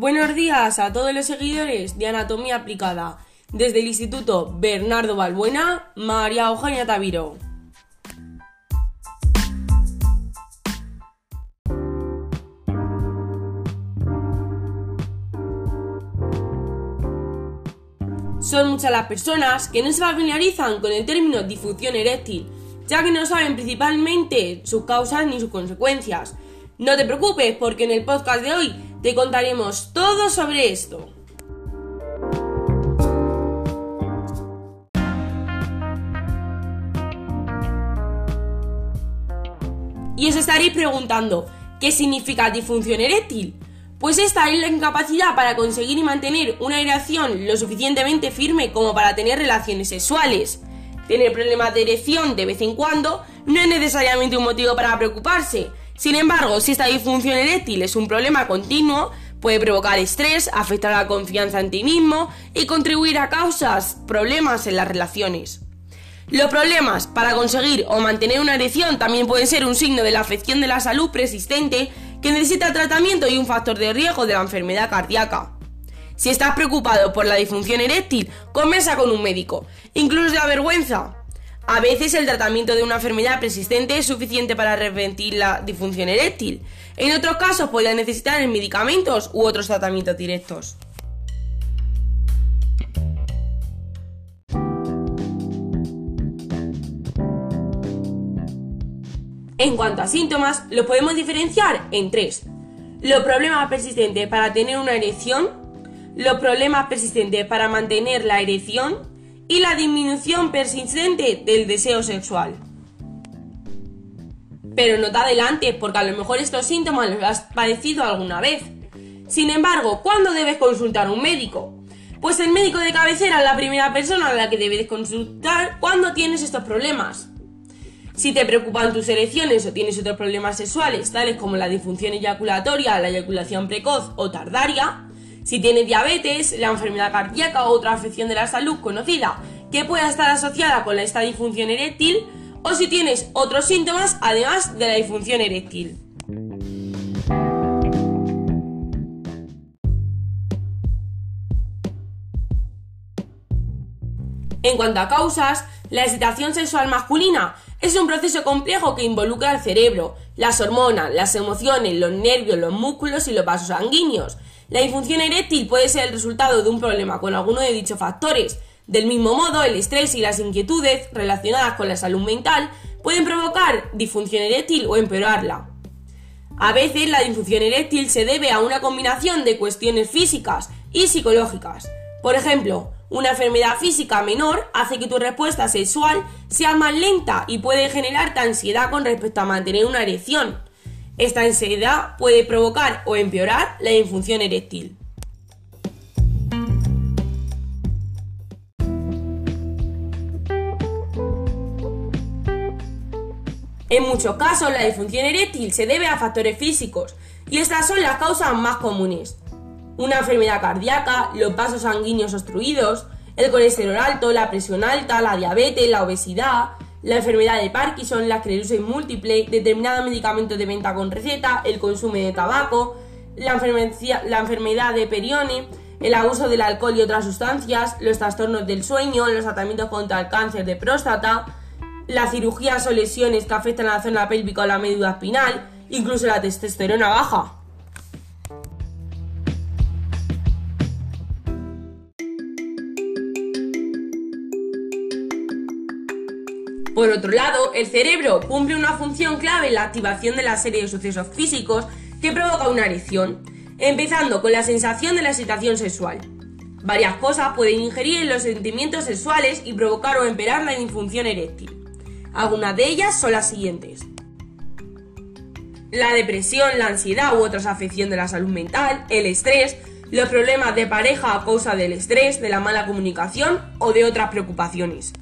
Buenos días a todos los seguidores de Anatomía Aplicada. Desde el Instituto Bernardo Balbuena, María Eugenia Taviro. Son muchas las personas que no se familiarizan con el término disfunción eréctil, ya que no saben principalmente sus causas ni sus consecuencias. No te preocupes porque en el podcast de hoy te contaremos todo sobre esto. Y os estaréis preguntando, ¿qué significa disfunción eréctil? Pues esta es la incapacidad para conseguir y mantener una erección lo suficientemente firme como para tener relaciones sexuales. Tener problemas de erección de vez en cuando no es necesariamente un motivo para preocuparse. Sin embargo, si esta disfunción eréctil es un problema continuo, puede provocar estrés, afectar la confianza en ti mismo y contribuir a causas problemas en las relaciones. Los problemas para conseguir o mantener una erección también pueden ser un signo de la afección de la salud persistente que necesita tratamiento y un factor de riesgo de la enfermedad cardíaca. Si estás preocupado por la disfunción eréctil, conversa con un médico, incluso de vergüenza. A veces el tratamiento de una enfermedad persistente es suficiente para revertir la disfunción eréctil. En otros casos podría necesitar medicamentos u otros tratamientos directos. En cuanto a síntomas, los podemos diferenciar en tres. Los problemas persistentes para tener una erección, los problemas persistentes para mantener la erección y la disminución persistente del deseo sexual. Pero no te adelantes porque a lo mejor estos síntomas los has padecido alguna vez. Sin embargo, ¿cuándo debes consultar a un médico? Pues el médico de cabecera es la primera persona a la que debes consultar cuando tienes estos problemas. Si te preocupan tus erecciones o tienes otros problemas sexuales, tales como la disfunción eyaculatoria, la eyaculación precoz o tardaria, si tienes diabetes, la enfermedad cardíaca o otra afección de la salud conocida que pueda estar asociada con esta disfunción eréctil, o si tienes otros síntomas además de la disfunción eréctil. En cuanto a causas, la excitación sexual masculina es un proceso complejo que involucra al cerebro, las hormonas, las emociones, los nervios, los músculos y los vasos sanguíneos. La disfunción eréctil puede ser el resultado de un problema con alguno de dichos factores. Del mismo modo, el estrés y las inquietudes relacionadas con la salud mental pueden provocar disfunción eréctil o empeorarla. A veces la disfunción eréctil se debe a una combinación de cuestiones físicas y psicológicas. Por ejemplo, una enfermedad física menor hace que tu respuesta sexual sea más lenta y puede generarte ansiedad con respecto a mantener una erección. Esta ansiedad puede provocar o empeorar la disfunción eréctil. En muchos casos, la disfunción eréctil se debe a factores físicos, y estas son las causas más comunes una enfermedad cardíaca, los vasos sanguíneos obstruidos, el colesterol alto, la presión alta, la diabetes, la obesidad, la enfermedad de Parkinson, la esclerosis múltiple, determinados medicamentos de venta con receta, el consumo de tabaco, la, enfermedad de Perione, el abuso del alcohol y otras sustancias, los trastornos del sueño, los tratamientos contra el cáncer de próstata, las cirugías o lesiones que afectan a la zona pélvica o la médula espinal, incluso la testosterona baja. Por otro lado, el cerebro cumple una función clave en la activación de la serie de sucesos físicos que provoca una erección, empezando con la sensación de la excitación sexual. Varias cosas pueden ingerir en los sentimientos sexuales y provocar o empeorar la disfunción eréctil. Algunas de ellas son las siguientes. La depresión, la ansiedad u otras afecciones de la salud mental, el estrés, los problemas de pareja a causa del estrés, de la mala comunicación o de otras preocupaciones.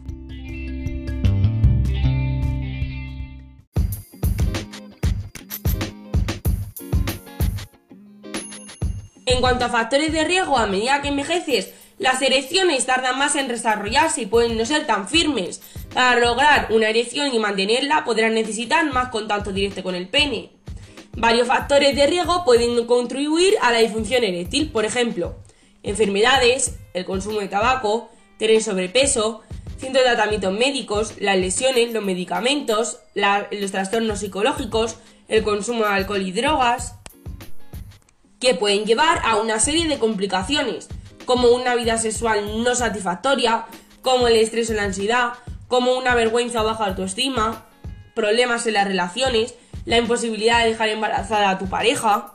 En cuanto a factores de riesgo, a medida que envejeces, las erecciones tardan más en desarrollarse y pueden no ser tan firmes. Para lograr una erección y mantenerla podrás necesitar más contacto directo con el pene. Varios factores de riesgo pueden contribuir a la disfunción eréctil, por ejemplo, enfermedades, el consumo de tabaco, tener sobrepeso, cientos de tratamientos médicos, las lesiones, los medicamentos, los trastornos psicológicos, el consumo de alcohol y drogas, que pueden llevar a una serie de complicaciones, como una vida sexual no satisfactoria, como el estrés o la ansiedad, como una vergüenza o baja autoestima, problemas en las relaciones, la imposibilidad de dejar embarazada a tu pareja.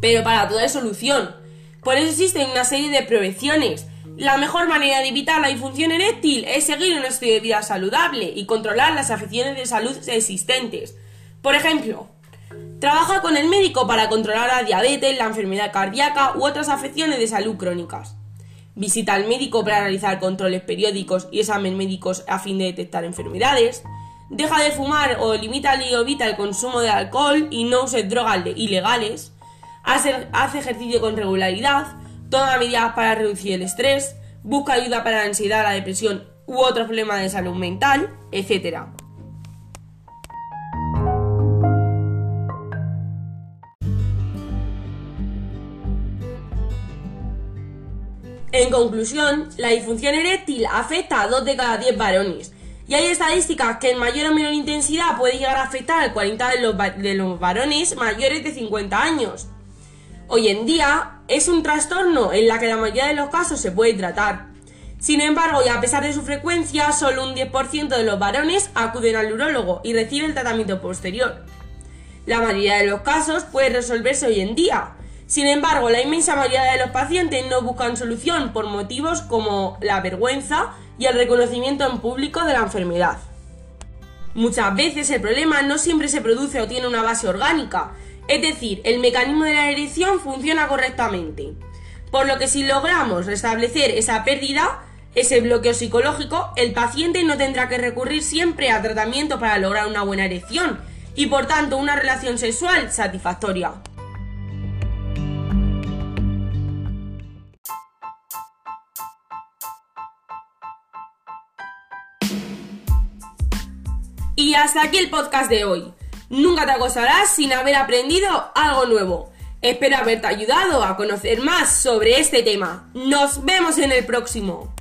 Pero para todo hay solución. Por eso existen una serie de prevenciones. La mejor manera de evitar la disfunción eréctil es seguir un estilo de vida saludable y controlar las afecciones de salud existentes. Por ejemplo, trabaja con el médico para controlar la diabetes, la enfermedad cardíaca u otras afecciones de salud crónicas. Visita al médico para realizar controles periódicos y exámenes médicos a fin de detectar enfermedades. Deja de fumar o limita y evita el consumo de alcohol y no uses drogas ilegales. Hace, hace ejercicio con regularidad. Toma medidas para reducir el estrés. Busca ayuda para la ansiedad, la depresión u otros problemas de salud mental, etc. En conclusión, la disfunción eréctil afecta a 2 de cada 10 varones. Y hay estadísticas que en mayor o menor intensidad puede llegar a afectar al 40 de de los varones mayores de 50 años. Hoy en día es un trastorno en la que la mayoría de los casos se puede tratar. Sin embargo, y a pesar de su frecuencia, solo un 10% de los varones acuden al urólogo y reciben el tratamiento posterior. La mayoría de los casos puede resolverse hoy en día, sin embargo, la inmensa mayoría de los pacientes no buscan solución por motivos como la vergüenza y el reconocimiento en público de la enfermedad. Muchas veces el problema no siempre se produce o tiene una base orgánica, es decir, el mecanismo de la erección funciona correctamente. Por lo que si logramos restablecer esa pérdida, ese bloqueo psicológico, el paciente no tendrá que recurrir siempre a tratamiento para lograr una buena erección y por tanto una relación sexual satisfactoria. Y hasta aquí el podcast de hoy. Nunca te acostarás sin haber aprendido algo nuevo. Espero haberte ayudado a conocer más sobre este tema. Nos vemos en el próximo.